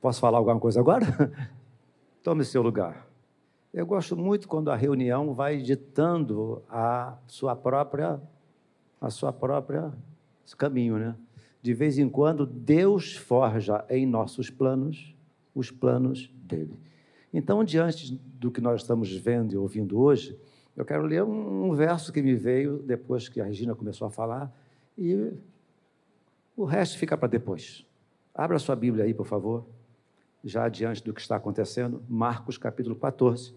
Posso falar alguma coisa agora? Tome seu lugar. Eu gosto muito quando a reunião vai ditando a sua própria a sua própria caminho, né? De vez em quando Deus forja em nossos planos os planos dele. Então, diante do que nós estamos vendo e ouvindo hoje, eu quero ler um, verso que me veio depois que a Regina começou a falar e o resto fica para depois. Abra sua Bíblia aí, por favor, já diante do que está acontecendo, Marcos capítulo 14.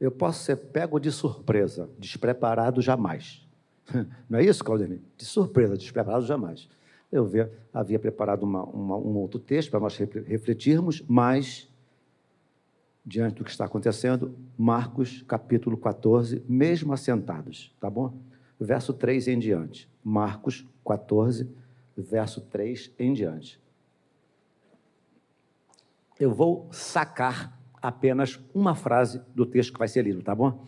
Eu posso ser pego de surpresa, despreparado jamais. Não é isso, Claudemir? De surpresa, despreparado jamais. Eu havia preparado uma, uma, um outro texto para nós refletirmos, mas, diante do que está acontecendo, Marcos capítulo 14, mesmo assentados, tá bom? Verso 3 em diante. Marcos 14, verso 3 em diante. Eu vou sacar apenas uma frase do texto que vai ser lido, tá bom?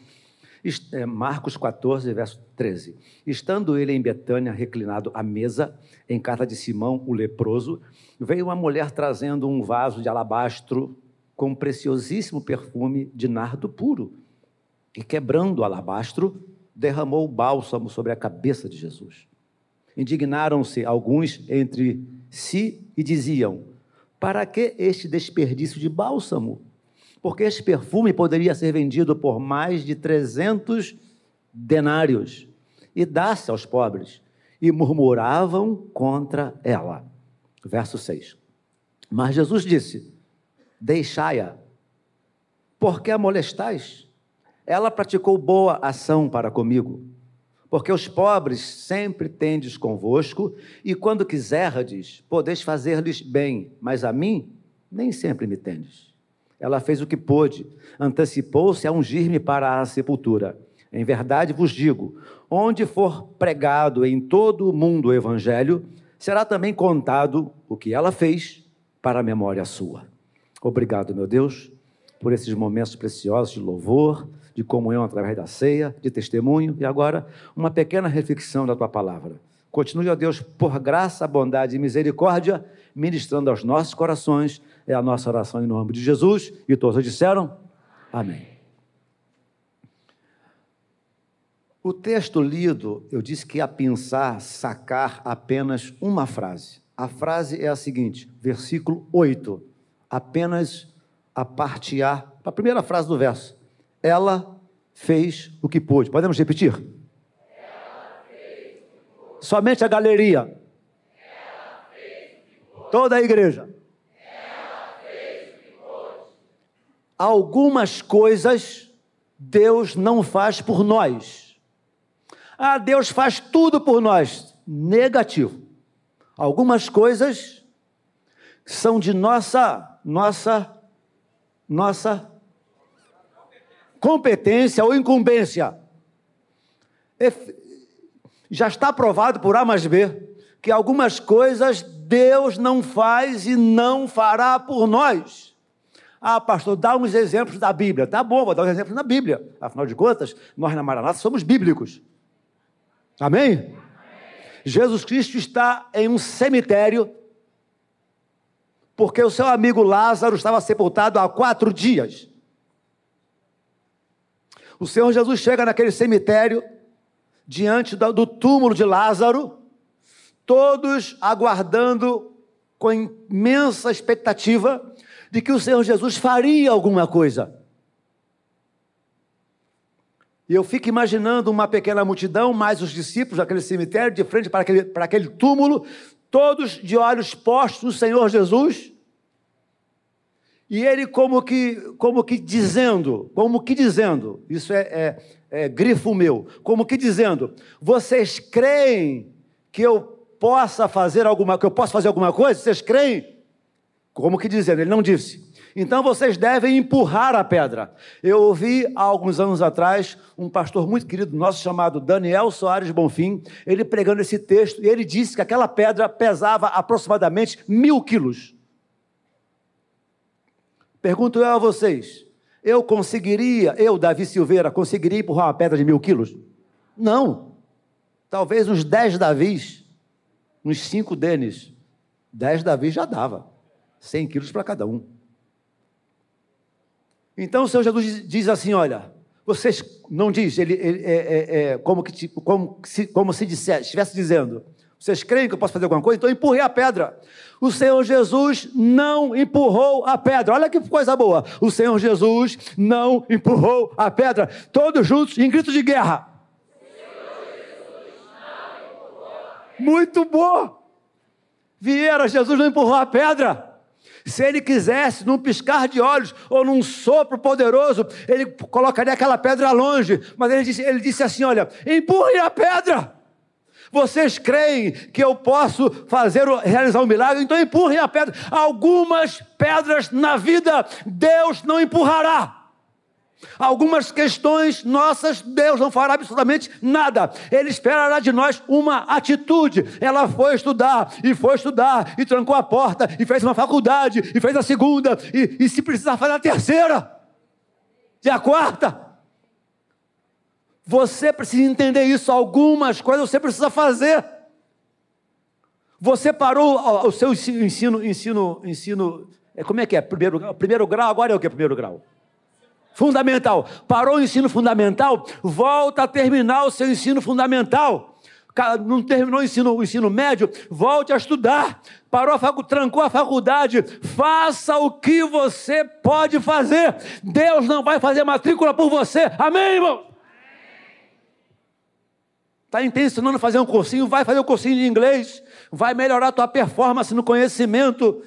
É, Marcos 14, verso 13. Estando ele em Betânia, reclinado à mesa, em casa de Simão, o leproso, veio uma mulher trazendo um vaso de alabastro com um preciosíssimo perfume de nardo puro. E quebrando o alabastro, derramou o bálsamo sobre a cabeça de Jesus. Indignaram-se alguns entre si e diziam: Para que este desperdício de bálsamo? porque esse perfume poderia ser vendido por mais de 300 denários e dar-se aos pobres. E murmuravam contra ela. Verso 6. Mas Jesus disse: Deixai-a, porque a molestais? Ela praticou boa ação para comigo. Porque os pobres sempre tendes convosco, e quando quiserdes, podeis fazer-lhes bem, mas a mim nem sempre me tendes. Ela fez o que pôde, antecipou-se a ungir-me para a sepultura. Em verdade vos digo: onde for pregado em todo o mundo o evangelho, será também contado o que ela fez para a memória sua. Obrigado, meu Deus, por esses momentos preciosos de louvor, de comunhão através da ceia, de testemunho e agora uma pequena reflexão da tua palavra. Continue, ó Deus, por graça, bondade e misericórdia, ministrando aos nossos corações é a nossa oração em nome de Jesus. E todos disseram Amém. O texto lido, eu disse que ia pensar, sacar apenas uma frase. A frase é a seguinte, versículo 8, apenas a parte A, a primeira frase do verso. Ela fez o que pôde. Podemos repetir? Somente a galeria. Toda a igreja. algumas coisas Deus não faz por nós. Ah, Deus faz tudo por nós. Negativo. Algumas coisas são de nossa nossa nossa competência ou incumbência. Já está provado por A mais B que algumas coisas Deus não faz e não fará por nós. Ah, pastor, dá uns exemplos da Bíblia. Tá bom, vou dar uns exemplos na Bíblia. Afinal de contas, nós na Maranata somos bíblicos. Amém? Amém? Jesus Cristo está em um cemitério porque o seu amigo Lázaro estava sepultado há quatro dias. O Senhor Jesus chega naquele cemitério, diante do túmulo de Lázaro, todos aguardando com imensa expectativa de que o Senhor Jesus faria alguma coisa. E eu fico imaginando uma pequena multidão, mais os discípulos daquele cemitério, de frente para aquele, para aquele túmulo, todos de olhos postos no Senhor Jesus. E ele como que, como que dizendo, como que dizendo, isso é, é, é grifo meu, como que dizendo, vocês creem que eu possa fazer alguma, que eu possa fazer alguma coisa? Vocês creem? Como que dizendo? Ele não disse. Então vocês devem empurrar a pedra. Eu ouvi há alguns anos atrás um pastor muito querido nosso chamado Daniel Soares Bonfim, ele pregando esse texto, e ele disse que aquela pedra pesava aproximadamente mil quilos. Pergunto eu a vocês: eu conseguiria, eu, Davi Silveira, conseguiria empurrar uma pedra de mil quilos? Não. Talvez uns dez Davis. uns cinco deles, dez Davi já dava, 100 quilos para cada um. Então o Senhor Jesus diz assim: olha, vocês não diz, ele, ele é, é, é, como, que, como, se, como se dissesse, estivesse dizendo, vocês creem que eu posso fazer alguma coisa? Então empurrei a pedra. O Senhor Jesus não empurrou a pedra. Olha que coisa boa. O Senhor Jesus não empurrou a pedra. Todos juntos em grito de guerra. Muito bom. Vieira, Jesus não empurrou a pedra. Se ele quisesse, num piscar de olhos ou num sopro poderoso, ele colocaria aquela pedra longe. Mas ele disse, ele disse assim: Olha, empurre a pedra. Vocês creem que eu posso fazer, realizar um milagre? Então empurrem a pedra. Algumas pedras na vida Deus não empurrará. Algumas questões nossas, Deus não fará absolutamente nada. Ele esperará de nós uma atitude. Ela foi estudar, e foi estudar, e trancou a porta, e fez uma faculdade, e fez a segunda, e, e se precisar fazer a terceira, e a quarta. Você precisa entender isso. Algumas coisas você precisa fazer. Você parou o seu ensino, ensino, ensino. É, como é que é? Primeiro, primeiro grau, agora é o que? Primeiro grau? Fundamental. Parou o ensino fundamental, volta a terminar o seu ensino fundamental. Não terminou o ensino, o ensino médio, volte a estudar. Parou a faculdade, trancou a faculdade, faça o que você pode fazer. Deus não vai fazer matrícula por você. Amém, irmão? Está intencionando fazer um cursinho? Vai fazer um cursinho de inglês. Vai melhorar a tua performance no conhecimento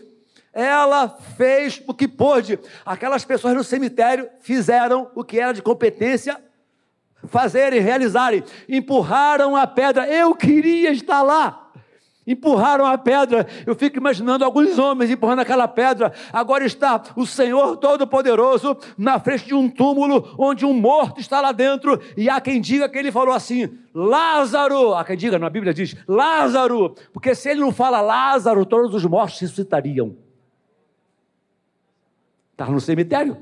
ela fez o que pôde. Aquelas pessoas no cemitério fizeram o que era de competência fazerem, realizarem. Empurraram a pedra. Eu queria estar lá. Empurraram a pedra. Eu fico imaginando alguns homens empurrando aquela pedra. Agora está o Senhor Todo-Poderoso na frente de um túmulo onde um morto está lá dentro. E há quem diga que ele falou assim: Lázaro. Há quem diga, na Bíblia diz Lázaro. Porque se ele não fala Lázaro, todos os mortos ressuscitariam. Estava no cemitério.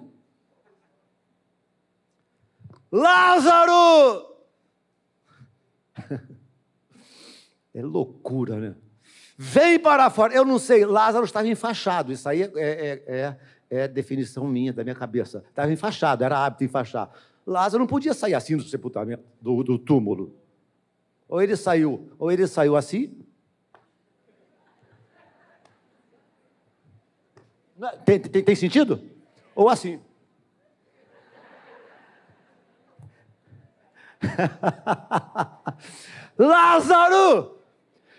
Lázaro! É loucura, né? Vem para fora. Eu não sei, Lázaro estava enfaixado. Isso aí é, é, é, é definição minha, da minha cabeça. Estava enfaixado, era hábito enfaixar. Lázaro não podia sair assim do sepultamento, do, do túmulo. Ou ele saiu, ou ele saiu assim. Tem, tem, tem sentido? Ou assim. Lázaro!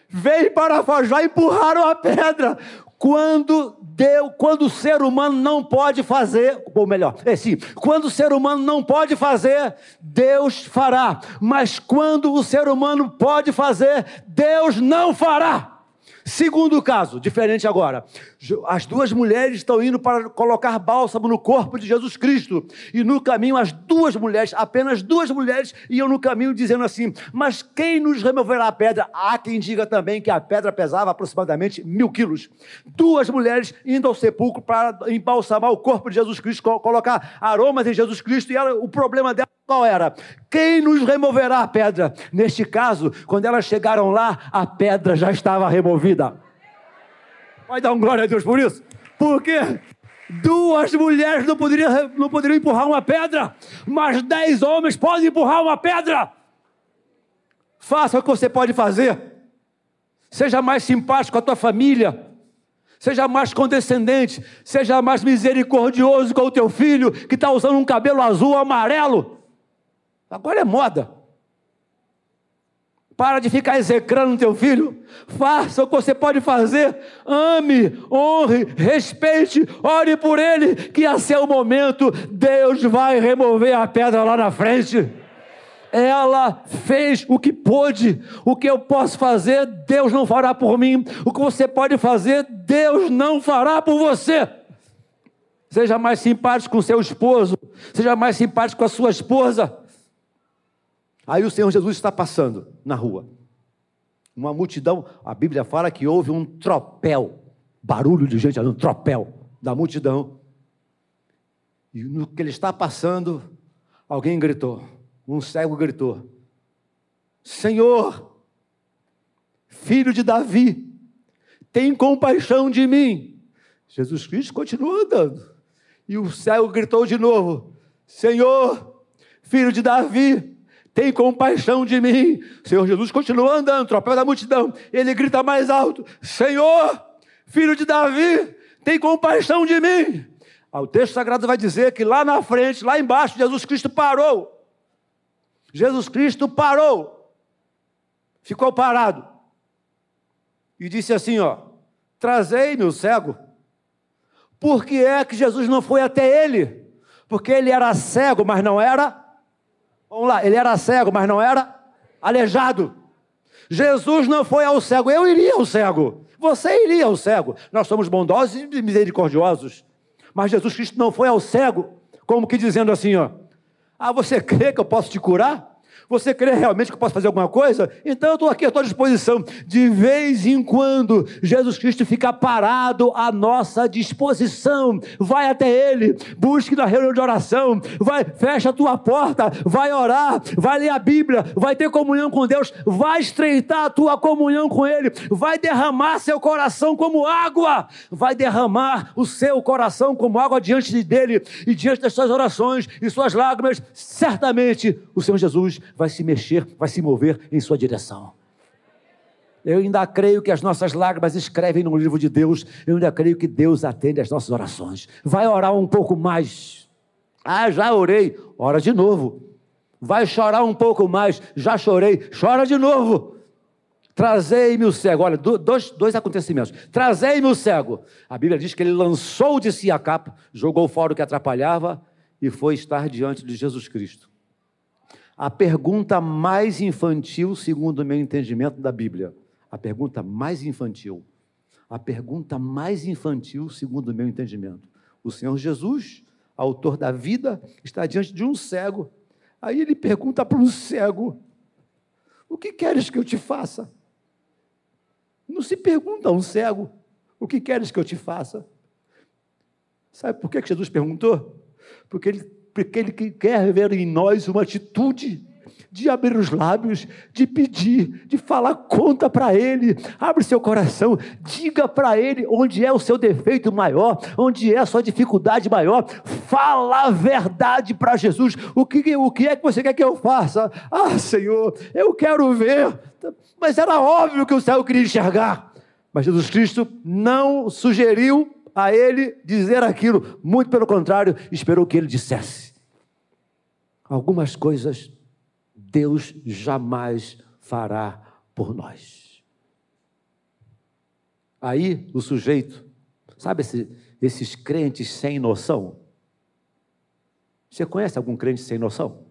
Vem para fora, já empurraram a pedra. Quando deu, quando o ser humano não pode fazer, ou melhor, é sim, quando o ser humano não pode fazer, Deus fará. Mas quando o ser humano pode fazer, Deus não fará. Segundo caso, diferente agora. As duas mulheres estão indo para colocar bálsamo no corpo de Jesus Cristo. E no caminho, as duas mulheres, apenas duas mulheres, iam no caminho dizendo assim: Mas quem nos removerá a pedra? Há quem diga também que a pedra pesava aproximadamente mil quilos. Duas mulheres indo ao sepulcro para embalsamar o corpo de Jesus Cristo, colocar aromas em Jesus Cristo. E ela, o problema dela qual era? Quem nos removerá a pedra? Neste caso, quando elas chegaram lá, a pedra já estava removida. Vai dar um glória a Deus por isso? Porque duas mulheres não poderiam, não poderiam empurrar uma pedra, mas dez homens podem empurrar uma pedra. Faça o que você pode fazer. Seja mais simpático com a tua família. Seja mais condescendente. Seja mais misericordioso com o teu filho que está usando um cabelo azul amarelo. Agora é moda. Para de ficar execrando teu filho. Faça o que você pode fazer. Ame, honre, respeite, ore por ele, que a seu momento Deus vai remover a pedra lá na frente. Ela fez o que pôde. O que eu posso fazer, Deus não fará por mim. O que você pode fazer, Deus não fará por você. Seja mais simpático com seu esposo, seja mais simpático com a sua esposa. Aí o Senhor Jesus está passando na rua. Uma multidão, a Bíblia fala que houve um tropel, barulho de gente, um tropel da multidão. E no que ele está passando, alguém gritou, um cego gritou: Senhor, filho de Davi, tem compaixão de mim. Jesus Cristo continua andando. E o cego gritou de novo: Senhor, filho de Davi, tem compaixão de mim. O Senhor Jesus continua andando, tropel da multidão. Ele grita mais alto: Senhor, filho de Davi, tem compaixão de mim. Ah, o texto sagrado vai dizer que lá na frente, lá embaixo, Jesus Cristo parou. Jesus Cristo parou. Ficou parado. E disse assim: ó, trazei-me o cego. Por que é que Jesus não foi até ele? Porque ele era cego, mas não era. Vamos lá, ele era cego, mas não era aleijado. Jesus não foi ao cego, eu iria ao cego. Você iria ao cego. Nós somos bondosos e misericordiosos. Mas Jesus Cristo não foi ao cego, como que dizendo assim, ó: "Ah, você crê que eu posso te curar?" Você crê realmente que eu posso fazer alguma coisa? Então eu estou aqui à tua disposição. De vez em quando, Jesus Cristo fica parado à nossa disposição. Vai até Ele, busque na reunião de oração, vai, fecha a tua porta, vai orar, vai ler a Bíblia, vai ter comunhão com Deus, vai estreitar a tua comunhão com Ele, vai derramar seu coração como água, vai derramar o seu coração como água diante dele e diante das suas orações e suas lágrimas. Certamente o Senhor Jesus vai se mexer, vai se mover em sua direção. Eu ainda creio que as nossas lágrimas escrevem no livro de Deus. Eu ainda creio que Deus atende às nossas orações. Vai orar um pouco mais. Ah, já orei. Ora de novo. Vai chorar um pouco mais. Já chorei. Chora de novo. Trazei-me o cego. Olha, dois, dois acontecimentos. Trazei-me o cego. A Bíblia diz que ele lançou de si a capa, jogou fora o que atrapalhava e foi estar diante de Jesus Cristo a pergunta mais infantil, segundo o meu entendimento da Bíblia. A pergunta mais infantil. A pergunta mais infantil, segundo o meu entendimento. O Senhor Jesus, autor da vida, está diante de um cego. Aí ele pergunta para um cego: O que queres que eu te faça? Não se pergunta a um cego: O que queres que eu te faça? Sabe por que Jesus perguntou? Porque ele porque Ele quer ver em nós uma atitude de abrir os lábios, de pedir, de falar conta para Ele. Abre seu coração, diga para Ele onde é o seu defeito maior, onde é a sua dificuldade maior. Fala a verdade para Jesus. O que, o que é que você quer que eu faça? Ah, Senhor, eu quero ver. Mas era óbvio que o céu queria enxergar. Mas Jesus Cristo não sugeriu a ele dizer aquilo, muito pelo contrário, esperou que ele dissesse. Algumas coisas Deus jamais fará por nós. Aí o sujeito, sabe esse, esses crentes sem noção? Você conhece algum crente sem noção?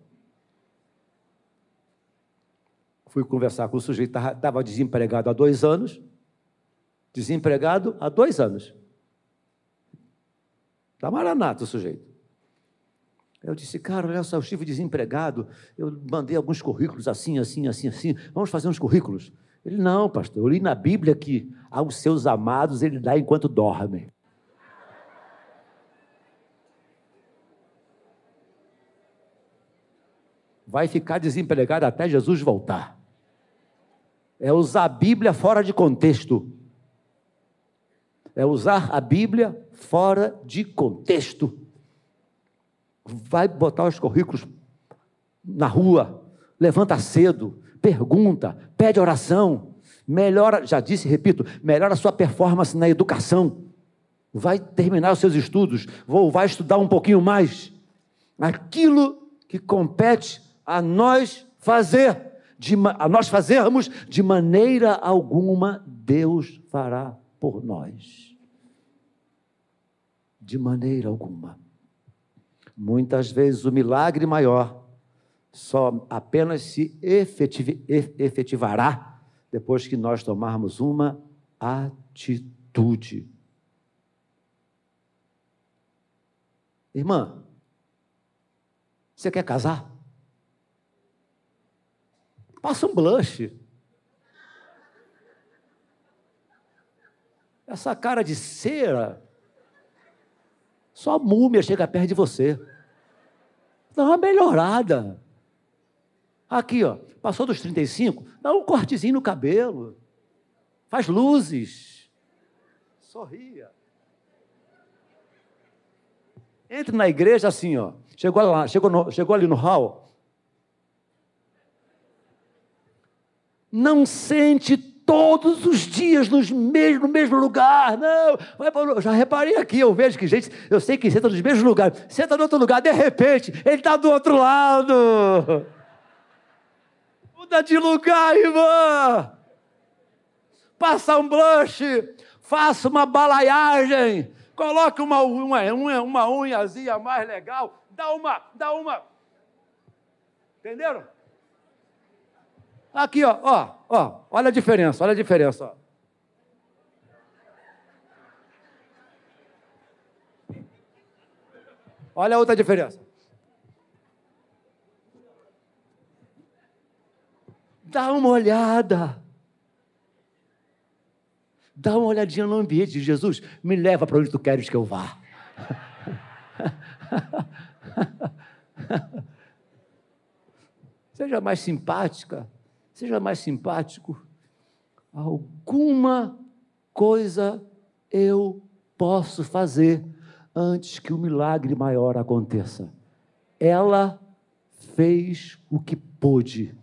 Fui conversar com o sujeito, estava desempregado há dois anos. Desempregado há dois anos. Está maranata o sujeito. Eu disse, cara, olha só, eu estive desempregado, eu mandei alguns currículos assim, assim, assim, assim, vamos fazer uns currículos. Ele, não, pastor, eu li na Bíblia que aos seus amados ele dá enquanto dorme. Vai ficar desempregado até Jesus voltar. É usar a Bíblia fora de contexto. É usar a Bíblia fora de contexto vai botar os currículos na rua, levanta cedo, pergunta, pede oração, melhora, já disse, repito, melhora a sua performance na educação. Vai terminar os seus estudos, ou vai estudar um pouquinho mais. Aquilo que compete a nós fazer, de, a nós fazermos de maneira alguma, Deus fará por nós. De maneira alguma. Muitas vezes o milagre maior só apenas se efetivará depois que nós tomarmos uma atitude. Irmã, você quer casar? Passa um blush. Essa cara de cera só múmia chega perto de você. Dá uma melhorada. Aqui, ó, passou dos 35, dá um cortezinho no cabelo. Faz luzes. Sorria. Entre na igreja assim, ó. Chegou, lá, chegou, no, chegou ali no hall. Não sente todos os dias nos mesmo, no mesmo lugar. Não, para, já reparei aqui, eu vejo que gente, eu sei que senta nos mesmos lugares. Senta no outro lugar, de repente, ele está do outro lado. Muda de lugar, irmã. Passa um blush, faça uma balaiagem, coloque uma, uma, uma, uma unhazinha mais legal, dá uma, dá uma. Entenderam? Aqui, ó, ó, ó, olha a diferença, olha a diferença, ó. Olha a outra diferença. Dá uma olhada. Dá uma olhadinha no ambiente de Jesus. Me leva para onde tu queres que eu vá. Seja mais simpática, seja mais simpático. Alguma coisa eu posso fazer antes que o milagre maior aconteça. Ela fez o que pôde.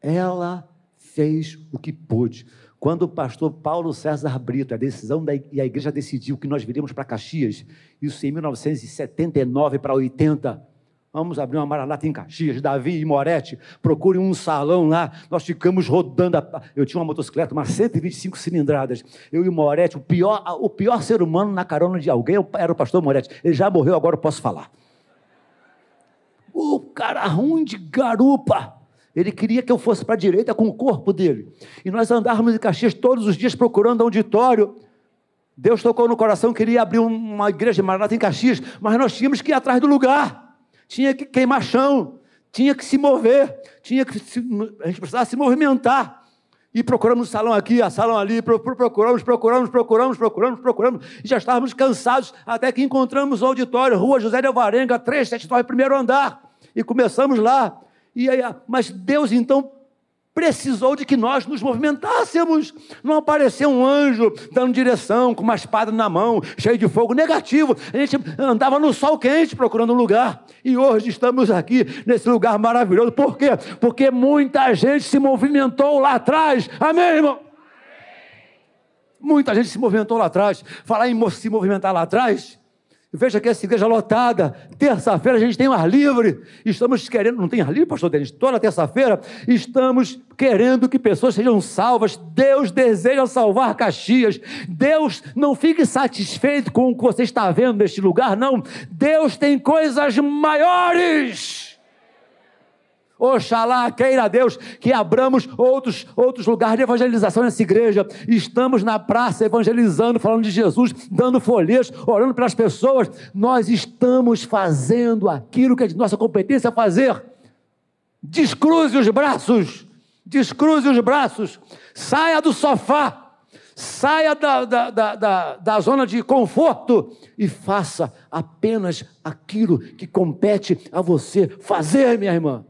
Ela fez o que pôde. Quando o pastor Paulo César Brito, a decisão da, e a igreja decidiu que nós viríamos para Caxias, isso em 1979 para 80, vamos abrir uma maranata em Caxias, Davi e Moretti, procurem um salão lá, nós ficamos rodando, a, eu tinha uma motocicleta, uma 125 cilindradas, eu e Moretti, o pior, o pior ser humano na carona de alguém era o pastor Moretti, ele já morreu, agora eu posso falar. O cara ruim de garupa, ele queria que eu fosse para a direita com o corpo dele. E nós andávamos em Caxias todos os dias procurando auditório. Deus tocou no coração, queria abrir uma igreja de Maranata em Caxias, mas nós tínhamos que ir atrás do lugar. Tinha que queimar chão, tinha que se mover, tinha que se, a gente precisava se movimentar. E procuramos um salão aqui, a salão ali, procuramos, procuramos, procuramos, procuramos, procuramos, e já estávamos cansados, até que encontramos o auditório, Rua José de Alvarenga, 379, primeiro andar, e começamos lá. E aí, mas Deus então precisou de que nós nos movimentássemos. Não apareceu um anjo dando direção, com uma espada na mão, cheio de fogo negativo. A gente andava no sol quente procurando um lugar. E hoje estamos aqui nesse lugar maravilhoso. Por quê? Porque muita gente se movimentou lá atrás. Amém, irmão? Muita gente se movimentou lá atrás. Falar em se movimentar lá atrás, Veja que essa igreja lotada. Terça-feira a gente tem um ar livre. Estamos querendo, não tem ar livre, pastor Denis? Toda terça-feira estamos querendo que pessoas sejam salvas. Deus deseja salvar Caxias. Deus não fique satisfeito com o que você está vendo neste lugar, não. Deus tem coisas maiores. Oxalá, queira Deus, que abramos outros, outros lugares de evangelização nessa igreja. Estamos na praça evangelizando, falando de Jesus, dando folhetos, orando pelas pessoas. Nós estamos fazendo aquilo que é de nossa competência fazer. Descruze os braços, descruze os braços, saia do sofá, saia da, da, da, da, da zona de conforto e faça apenas aquilo que compete a você fazer, minha irmã.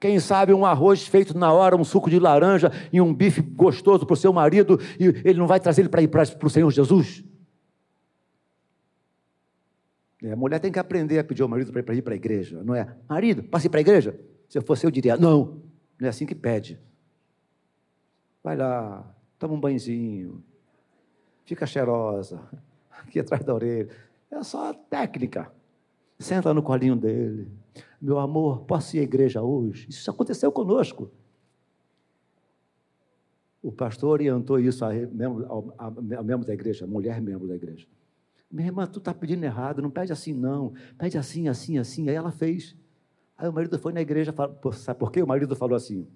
Quem sabe um arroz feito na hora, um suco de laranja e um bife gostoso para o seu marido, e ele não vai trazer ele para ir para o Senhor Jesus? É, a mulher tem que aprender a pedir ao marido para ir para a igreja, não é? Marido, passe para a igreja? Se eu fosse, eu diria: não, não é assim que pede. Vai lá, toma um banhozinho, fica cheirosa, aqui atrás da orelha. É só técnica. Senta no colinho dele meu amor, posso ir à igreja hoje? Isso aconteceu conosco. O pastor orientou isso a membro, a, a, a membro da igreja, a mulher membro da igreja. Minha irmã, tu está pedindo errado, não pede assim não, pede assim, assim, assim. Aí ela fez. Aí o marido foi na igreja, sabe por quê? O marido falou assim: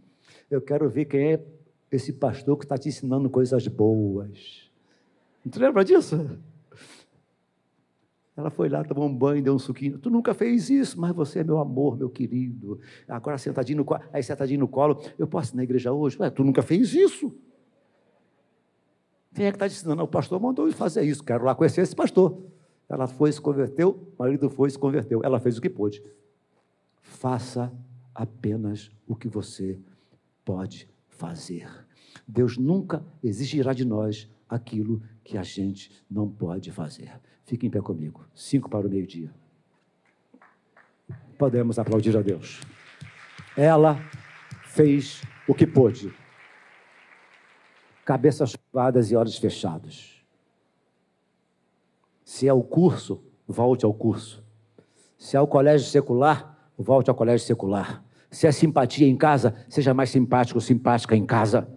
Eu quero ver quem é esse pastor que está te ensinando coisas boas. Não te lembra disso? Ela foi lá, tomou um banho, deu um suquinho. Tu nunca fez isso, mas você é meu amor, meu querido. Agora sentadinho no colo, aí sentadinho no colo, eu posso ir na igreja hoje? Ué, tu nunca fez isso. Quem é que está ensinando? O pastor mandou fazer isso, quero lá conhecer esse pastor. Ela foi, se converteu, o marido foi, se converteu. Ela fez o que pôde. Faça apenas o que você pode fazer. Deus nunca exigirá de nós aquilo que a gente não pode fazer. Fique em pé comigo. Cinco para o meio-dia. Podemos aplaudir a Deus. Ela fez o que pôde. Cabeças curvadas e olhos fechados. Se é o curso, volte ao curso. Se é o colégio secular, volte ao colégio secular. Se é simpatia em casa, seja mais simpático ou simpática em casa.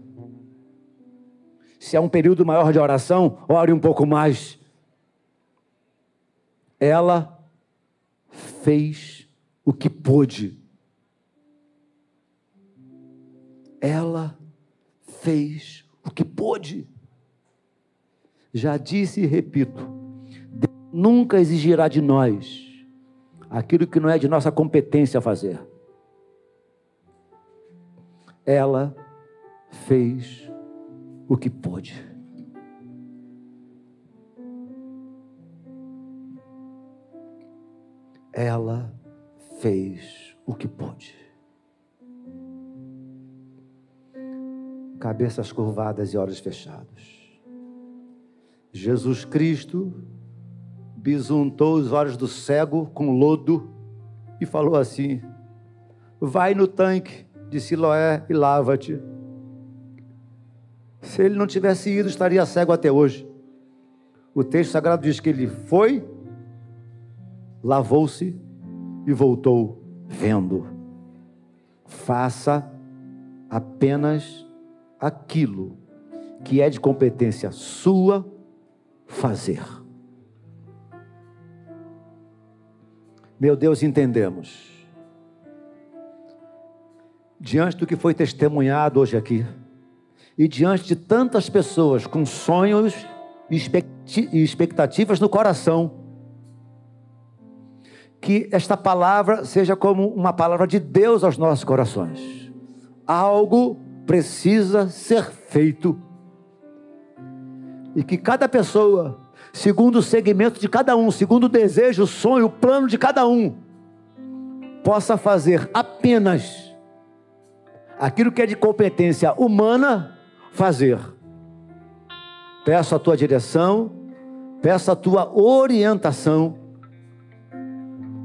Se é um período maior de oração, ore um pouco mais. Ela fez o que pôde. Ela fez o que pôde. Já disse e repito: Deus nunca exigirá de nós aquilo que não é de nossa competência fazer. Ela fez o que pôde. Ela fez o que pôde. Cabeças curvadas e olhos fechados. Jesus Cristo bisuntou os olhos do cego com lodo e falou assim: Vai no tanque de Siloé e lava-te. Se ele não tivesse ido, estaria cego até hoje. O texto sagrado diz que ele foi, lavou-se e voltou vendo. Faça apenas aquilo que é de competência sua fazer. Meu Deus, entendemos. Diante do que foi testemunhado hoje aqui, e diante de tantas pessoas com sonhos e expectativas no coração, que esta palavra seja como uma palavra de Deus aos nossos corações. Algo precisa ser feito. E que cada pessoa, segundo o segmento de cada um, segundo o desejo, o sonho, o plano de cada um, possa fazer apenas aquilo que é de competência humana fazer. Peço a tua direção, peço a tua orientação,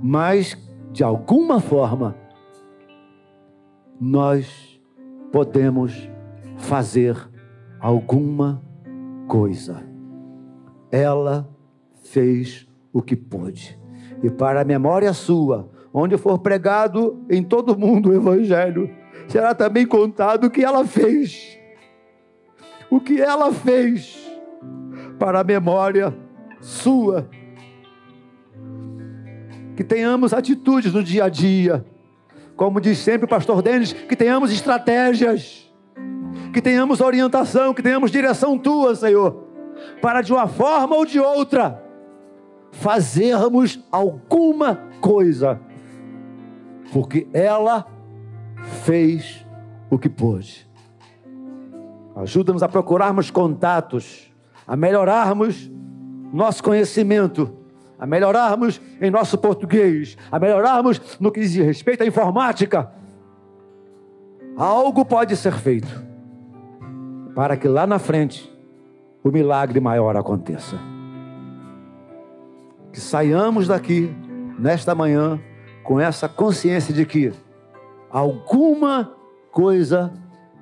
mas de alguma forma nós podemos fazer alguma coisa. Ela fez o que pôde. E para a memória sua, onde for pregado em todo mundo o evangelho, será também contado o que ela fez o que ela fez para a memória sua. Que tenhamos atitudes no dia a dia, como diz sempre o pastor Denis, que tenhamos estratégias, que tenhamos orientação, que tenhamos direção tua, Senhor, para de uma forma ou de outra fazermos alguma coisa, porque ela fez o que pôde. Ajuda-nos a procurarmos contatos, a melhorarmos nosso conhecimento, a melhorarmos em nosso português, a melhorarmos no que diz respeito à informática. Algo pode ser feito para que lá na frente o milagre maior aconteça. Que saiamos daqui nesta manhã com essa consciência de que alguma coisa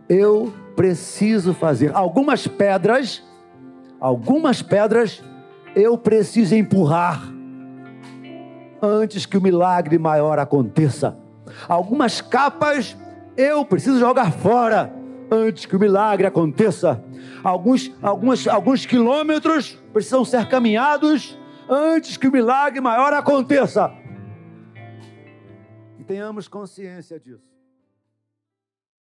eu preciso fazer. Algumas pedras, algumas pedras eu preciso empurrar antes que o milagre maior aconteça. Algumas capas eu preciso jogar fora antes que o milagre aconteça. Alguns, alguns, alguns quilômetros precisam ser caminhados antes que o milagre maior aconteça. E tenhamos consciência disso.